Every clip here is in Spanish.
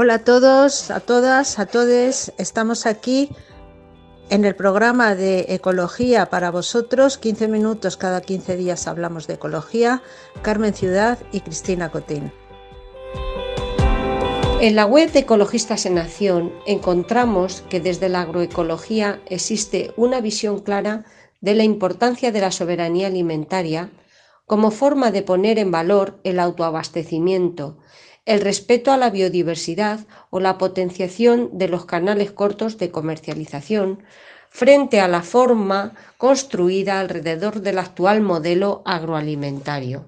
Hola a todos, a todas, a todes. Estamos aquí en el programa de Ecología para vosotros. 15 minutos cada 15 días hablamos de ecología. Carmen Ciudad y Cristina Cotín. En la web de Ecologistas en Acción encontramos que desde la agroecología existe una visión clara de la importancia de la soberanía alimentaria como forma de poner en valor el autoabastecimiento, el respeto a la biodiversidad o la potenciación de los canales cortos de comercialización frente a la forma construida alrededor del actual modelo agroalimentario.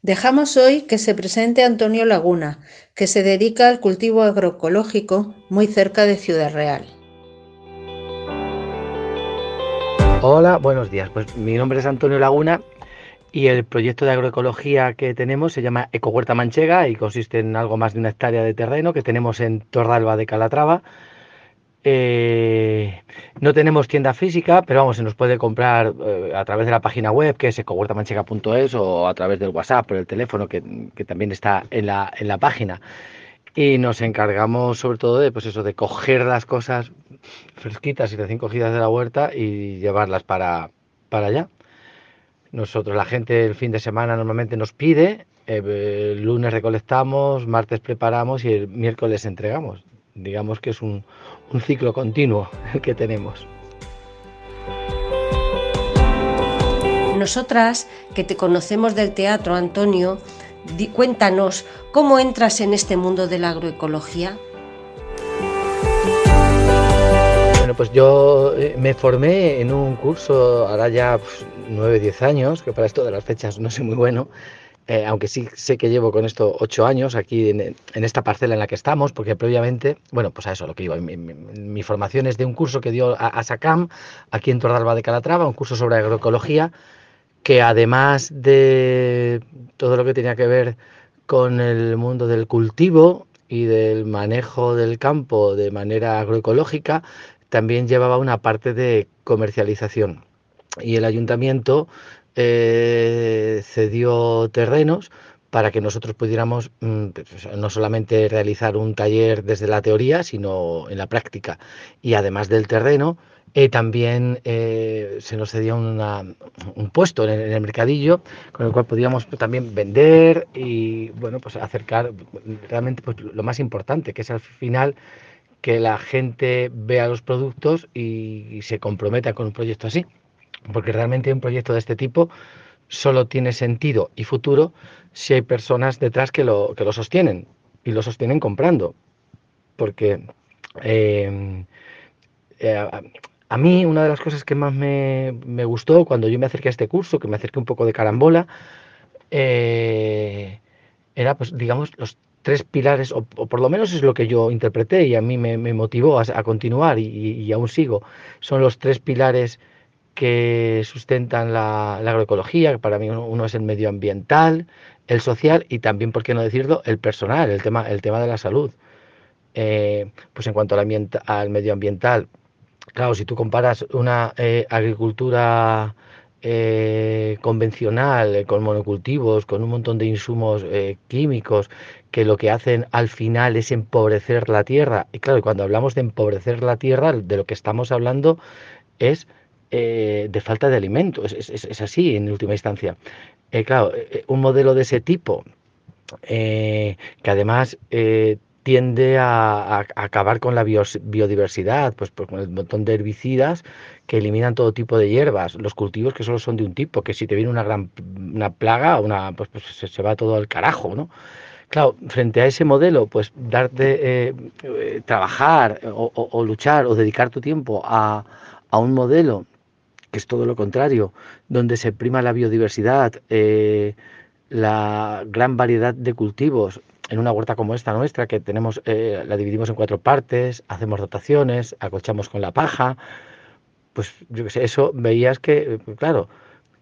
Dejamos hoy que se presente Antonio Laguna, que se dedica al cultivo agroecológico muy cerca de Ciudad Real. Hola, buenos días. Pues mi nombre es Antonio Laguna y el proyecto de agroecología que tenemos se llama Ecohuerta Manchega y consiste en algo más de una hectárea de terreno que tenemos en Torralba de Calatrava eh, no tenemos tienda física, pero vamos, se nos puede comprar eh, a través de la página web que es ecohuertamanchega.es o a través del WhatsApp, por el teléfono que, también está en la, en la página. Y nos encargamos sobre todo de, pues eso, de coger las cosas fresquitas y recién cogidas de la huerta y llevarlas para, para allá. Nosotros, la gente el fin de semana normalmente nos pide, eh, el lunes recolectamos, martes preparamos y el miércoles entregamos. Digamos que es un ciclo continuo el que tenemos. Nosotras, que te conocemos del teatro, Antonio, cuéntanos, ¿cómo entras en este mundo de la agroecología? Bueno, pues yo eh, me formé en un curso, ahora ya 9, pues, 10 años, que para esto de las fechas no sé muy bueno, eh, aunque sí sé que llevo con esto ocho años aquí en, esta parcela en la que estamos, porque previamente, bueno, pues a eso lo que iba, mi, formación es de un curso que dio a, SACAM, aquí en Tordalba de Calatrava, un curso sobre agroecología, que además de todo lo que tenía que ver con el mundo del cultivo y del manejo del campo de manera agroecológica, también llevaba una parte de comercialización. Y el ayuntamiento eh, cedió terrenos para que nosotros pudiéramos mm, pues, no solamente realizar un taller desde la teoría, sino en la práctica. Y además del terreno, eh, también eh, se nos cedía un puesto en el, mercadillo con el cual podíamos también vender y bueno pues acercar realmente pues, lo más importante que es al final que la gente vea los productos y se comprometa con un proyecto así porque realmente un proyecto de este tipo solo tiene sentido y futuro si hay personas detrás que lo, que lo sostienen y lo sostienen comprando. Porque em, eh, a, mí una de las cosas que más me, gustó cuando yo me acerqué a este curso, que me acerqué un poco de carambola, eh, era pues digamos los tres pilares, o, por lo menos es lo que yo interpreté y a mí me, motivó a, continuar y, aún sigo, son los tres pilares que sustentan la, agroecología, para mí uno, es el medioambiental, el social y también, por qué no decirlo, el personal, el tema, el tema de la salud. Eh, pues en cuanto al, al, medioambiental, claro, si tú comparas una eh, agricultura eh, convencional, con monocultivos, con un montón de insumos químicos, que lo que hacen al final es empobrecer la tierra. Y claro, cuando hablamos de empobrecer la tierra, de lo que estamos hablando es eh, de falta de alimentos. Es, así en última instancia. Eh, claro, eh, un modelo de ese tipo, que además tiende a, acabar con la biodiversidad, pues, con el montón de herbicidas que eliminan todo tipo de hierbas, los cultivos que solo son de un tipo, que si te viene una gran una plaga, una, pues, pues se, va todo al carajo, ¿no? Claro, frente a ese modelo, pues darte, trabajar o, luchar o dedicar tu tiempo a, a un modelo que es todo lo contrario, donde se prima la biodiversidad, eh, la gran variedad de cultivos, en una huerta como esta nuestra, que tenemos, eh, la dividimos en cuatro partes, hacemos dotaciones, acolchamos con la paja, pues yo qué sé, eso veías que, claro,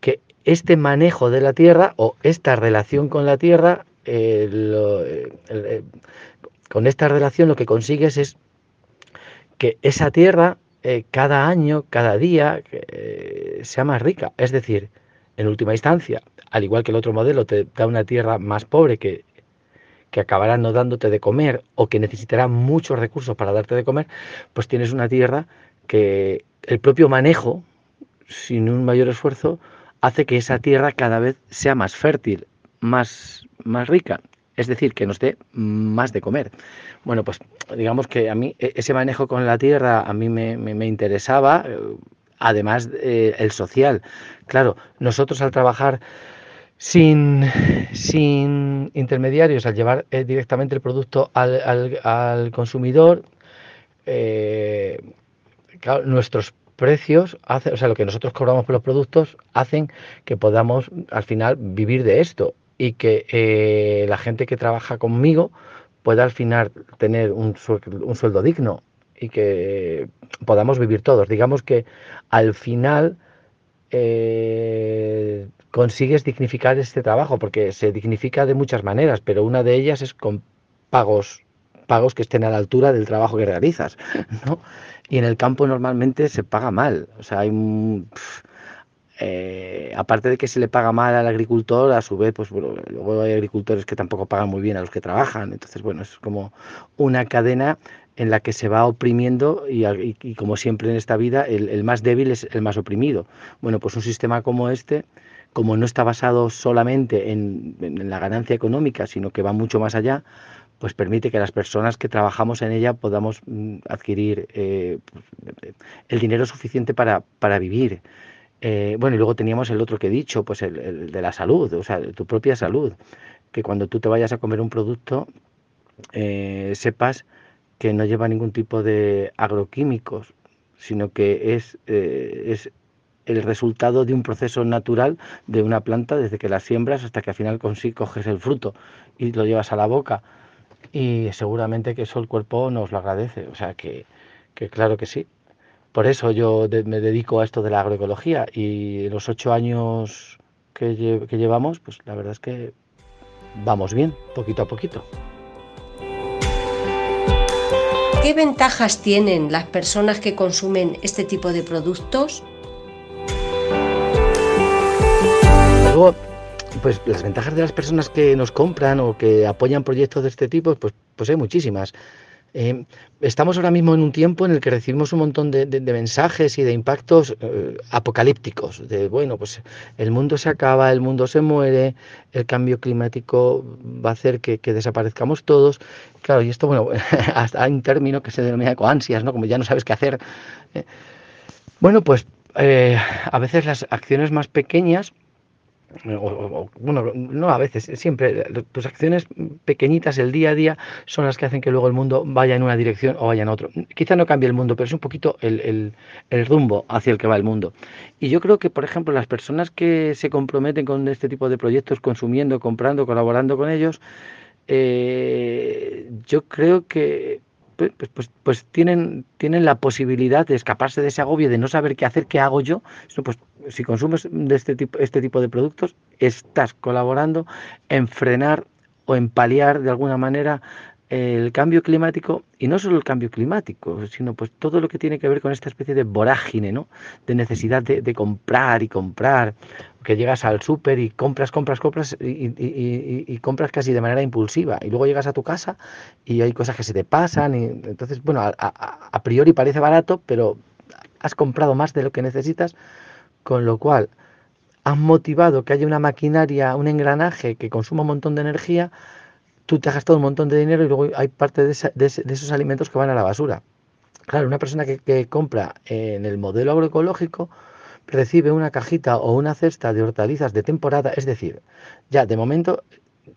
que este manejo de la tierra o esta relación con la tierra, con esta relación lo que consigues es que esa tierra eh, cada año, cada día, eh, sea más rica. Es decir, en última instancia, al igual que el otro modelo te da una tierra más pobre que, que acabará no dándote de comer o que necesitará muchos recursos para darte de comer, pues tienes una tierra que el propio manejo, sin un mayor esfuerzo, hace que esa tierra cada vez sea más fértil, más, más rica es decir, que nos dé más de comer. Bueno, pues digamos que a mí e, ese manejo con la tierra a mí me, interesaba, eh, además eh, el social. Claro, nosotros al trabajar sin, sin intermediarios, al llevar eh, directamente el producto al, consumidor, nuestros precios, o sea, lo que nosotros cobramos por los productos, hacen que podamos al final vivir de esto y que eh, la gente que trabaja conmigo pueda al final tener un, sueldo digno y que podamos vivir todos. Digamos que al final eh, consigues dignificar este trabajo, porque se dignifica de muchas maneras, pero una de ellas es con pagos pagos que estén a la altura del trabajo que realizas, ¿no? Y en el campo normalmente se paga mal, o sea, hay un, eh, aparte de que se le paga mal al agricultor, a su vez, pues luego hay agricultores que tampoco pagan muy bien a los que trabajan. Entonces, bueno, es como una cadena en la que se va oprimiendo y, como siempre en esta vida, el, más débil es el más oprimido. Bueno, pues un sistema como este, como no está basado solamente en, la ganancia económica, sino que va mucho más allá, pues permite que las personas que trabajamos en ella podamos mm, adquirir eh, pues, el dinero suficiente para, para vivir. Eh, bueno, y luego teníamos el otro que he dicho, pues el, de la salud, o sea, tu propia salud, que cuando tú te vayas a comer un producto, eh, sepas que no lleva ningún tipo de agroquímicos, sino que es, eh, es el resultado de un proceso natural de una planta desde que la siembras hasta que al final coges el fruto y lo llevas a la boca. Y seguramente que eso el cuerpo nos lo agradece. O sea que, que claro que sí. Por eso yo me dedico a esto de la agroecología y los ocho años que, llevamos, pues la verdad es que vamos bien, poquito a poquito. ¿Qué ventajas tienen las personas que consumen este tipo de productos? Luego, pues las ventajas de las personas que nos compran o que apoyan proyectos de este tipo, pues, pues hay muchísimas. Eh, estamos ahora mismo en un tiempo en el que recibimos un montón de, mensajes y de impactos eh, apocalípticos, de bueno, pues el mundo se acaba, el mundo se muere, el cambio climático va a hacer que, desaparezcamos todos. Claro, y esto, bueno, hasta hay un término que se denomina coansias, ¿no? Como ya no sabes qué hacer. Eh, bueno, pues a veces las acciones más pequeñas bueno, no a veces, siempre tus acciones pequeñitas el día a día son las que hacen que luego el mundo vaya en una dirección o vaya en otro. Quizá no cambie el mundo, pero es un poquito el, rumbo hacia el que va el mundo. Y yo creo que, por ejemplo, las personas que se comprometen con este tipo de proyectos, consumiendo, comprando, colaborando con ellos, eh, yo creo que pues, pues, pues, tienen, tienen la posibilidad de escaparse de ese agobio de no saber qué hacer, qué hago yo. Pues si consumes de este tipo, este tipo de productos, estás colaborando en frenar o en paliar de alguna manera el cambio climático y no solo el cambio climático, sino pues todo lo que tiene que ver con esta especie de vorágine, ¿no? De necesidad de, comprar y comprar, que llegas al súper y compras, compras, compras y, compras casi de manera impulsiva y luego llegas a tu casa y hay cosas que se te pasan y entonces, bueno, a, a priori parece barato, pero has comprado más de lo que necesitas, con lo cual has motivado que haya una maquinaria, un engranaje que consuma un montón de energía, tú te has gastado un montón de dinero y luego hay parte de, esos alimentos que van a la basura. Claro, una persona que, compra en el modelo agroecológico recibe una cajita o una cesta de hortalizas de temporada, es decir, ya de momento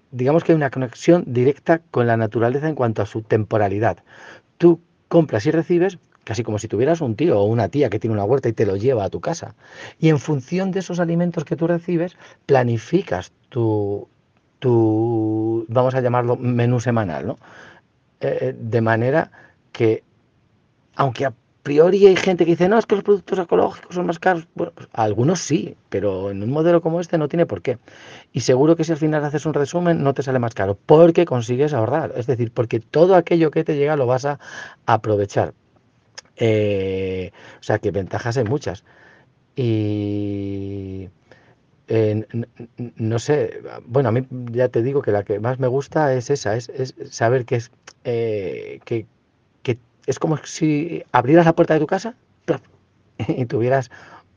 digamos que hay una conexión directa con la naturaleza en cuanto a su temporalidad. Tú compras y recibes casi como si tuvieras un tío o una tía que tiene una huerta y te lo lleva a tu casa. Y en función de esos alimentos que tú recibes, planificas tu, tu vamos a llamarlo, menú semanal, ¿no? Eh, eh, de manera que, aunque a priori hay gente que dice, no, es que los productos ecológicos son más caros. Bueno, pues algunos sí, pero en un modelo como este no tiene por qué. Y seguro que si al final haces un resumen no te sale más caro, porque consigues ahorrar. Es decir, porque todo aquello que te llega lo vas a aprovechar. Eh, o sea que ventajas hay muchas. Y no sé, bueno, a mí ya te digo que la que más me gusta es esa, es, saber que es eh, que, es como si abrieras la puerta de tu casa y tuvieras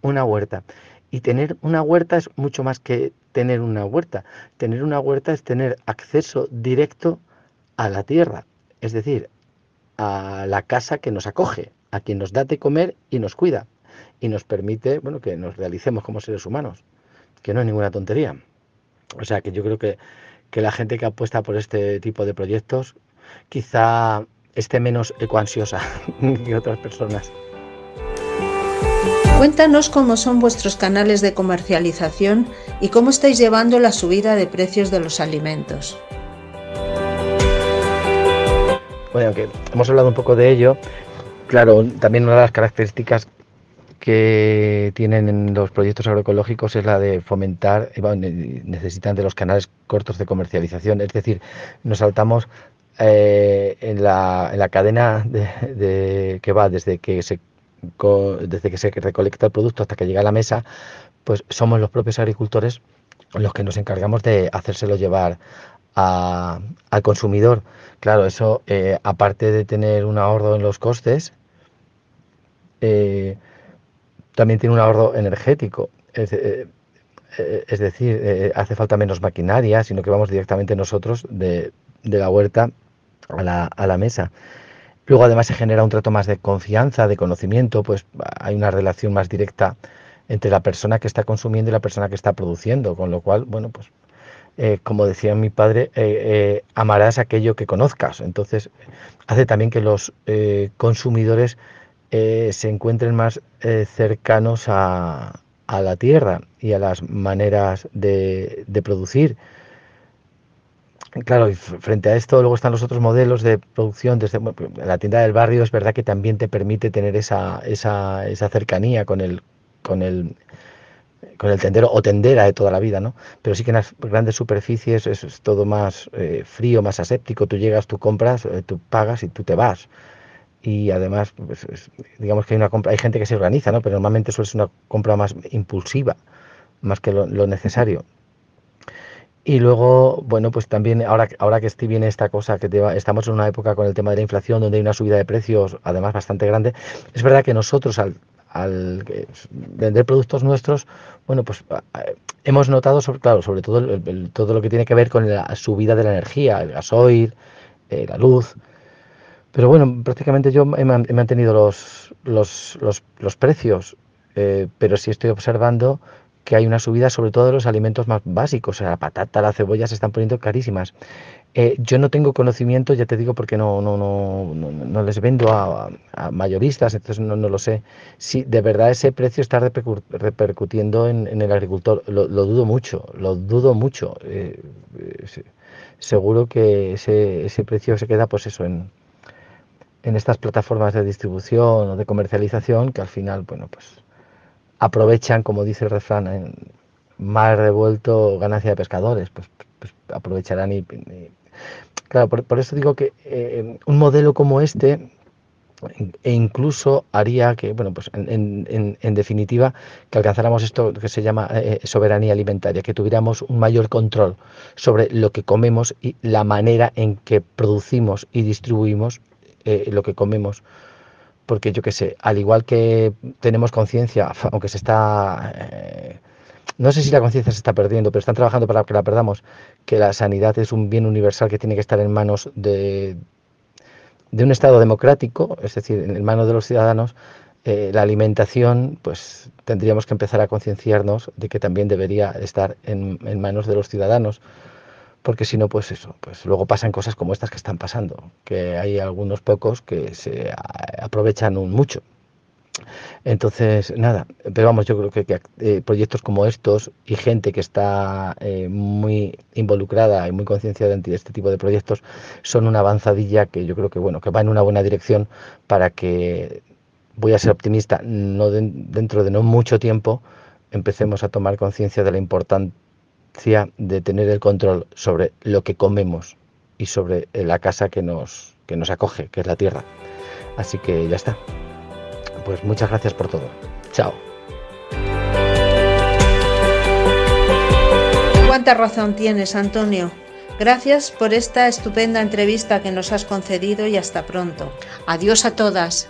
una huerta. Y tener una huerta es mucho más que tener una huerta. Tener una huerta es tener acceso directo a la tierra, es decir, a la casa que nos acoge, a quien nos da de comer y nos cuida y nos permite, bueno, que nos realicemos como seres humanos, que no es ninguna tontería. O sea que yo creo que, que la gente que apuesta por este tipo de proyectos quizá esté menos ecoansiosa que otras personas. Cuéntanos cómo son vuestros canales de comercialización y cómo estáis llevando la subida de precios de los alimentos. Bueno, aunque hemos hablado un poco de ello, Claro, también una de las características que tienen en los proyectos agroecológicos es la de fomentar, eh, necesitan de los canales cortos de comercialización, es decir, nos saltamos eh, en, la, en, la, cadena de, que va desde que se desde que se recolecta el producto hasta que llega a la mesa, pues somos los propios agricultores los que nos encargamos de hacérselo llevar al consumidor. Claro, eso, eh, aparte de tener un ahorro en los costes, también tiene un ahorro energético. Es, eh, decir, hace falta menos maquinaria, sino que vamos directamente nosotros de, la huerta a la, a la mesa. Luego además se genera un trato más de confianza, de conocimiento, pues hay una relación más directa entre la persona que está consumiendo y la persona que está produciendo, con lo cual, bueno, pues eh, como decía mi padre, eh, eh, amarás aquello que conozcas. Entonces, hace también que los consumidores se encuentren más cercanos a, la tierra y a las maneras de, producir. Claro, y frente a esto luego están los otros modelos de producción. Desde la tienda del barrio es verdad que también te permite tener esa, esa, esa cercanía con el, con el con el tendero o tendera de toda la vida, ¿no? Pero sí que en las grandes superficies es, todo más eh, frío, más aséptico. Tú llegas, tú compras, eh, tú pagas y tú te vas. Y además, pues, digamos que hay una compra, hay gente que se organiza, ¿no? Pero normalmente suele ser una compra más impulsiva, más que lo, necesario. Y luego, bueno, pues también ahora, ahora que viene esta cosa, que estamos en una época con el tema de la inflación, donde hay una subida de precios, además bastante grande, es verdad que nosotros al al vender productos nuestros, bueno, pues hemos notado, sobre, claro, sobre todo todo lo que tiene que ver con la subida de la energía, el gasoil, eh, la luz. Pero bueno, prácticamente yo he, mantenido los, los, los, precios, eh, pero sí estoy observando que hay una subida sobre todo de los alimentos más básicos, o sea, la patata, la cebolla se están poniendo carísimas. Eh, yo no tengo conocimiento, ya te digo, porque no, no, no, no, les vendo a, mayoristas, entonces no, lo sé. Si de verdad ese precio está repercutiendo en, el agricultor, lo, dudo mucho, lo dudo mucho. Eh, seguro que ese, ese precio se queda, pues eso, en, en estas plataformas de distribución o de comercialización que al final, bueno, pues aprovechan, como dice el refrán, en mar revuelto, ganancia de pescadores, pues, pues aprovecharán y Claro, por, eso digo que eh, un modelo como este e incluso haría que, bueno, pues en, definitiva, que alcanzáramos esto que se llama eh, soberanía alimentaria, que tuviéramos un mayor control sobre lo que comemos y la manera en que producimos y distribuimos eh, lo que comemos. Porque yo qué sé, al igual que tenemos conciencia, aunque se está no sé si la conciencia se está perdiendo, pero están trabajando para que la perdamos, que la sanidad es un bien universal que tiene que estar en manos de, de un Estado democrático, es decir, en manos de los ciudadanos, eh, la alimentación, pues tendríamos que empezar a concienciarnos de que también debería estar en, manos de los ciudadanos, porque si no, pues eso, pues luego pasan cosas como estas que están pasando, que hay algunos pocos que se aprovechan un mucho. Entonces, nada, pero vamos, yo creo que, eh, proyectos como estos y gente que está eh, muy involucrada y muy concienciada en este tipo de proyectos son una avanzadilla que yo creo que, bueno, que va en una buena dirección para que, voy a ser optimista, no dentro de no mucho tiempo empecemos a tomar conciencia de la importancia de tener el control sobre lo que comemos y sobre la casa que nos, que nos acoge, que es la tierra. Así que ya está. Pues muchas gracias por todo. Chao. ¿Cuánta razón tienes, Antonio? Gracias por esta estupenda entrevista que nos has concedido y hasta pronto. Adiós a todas.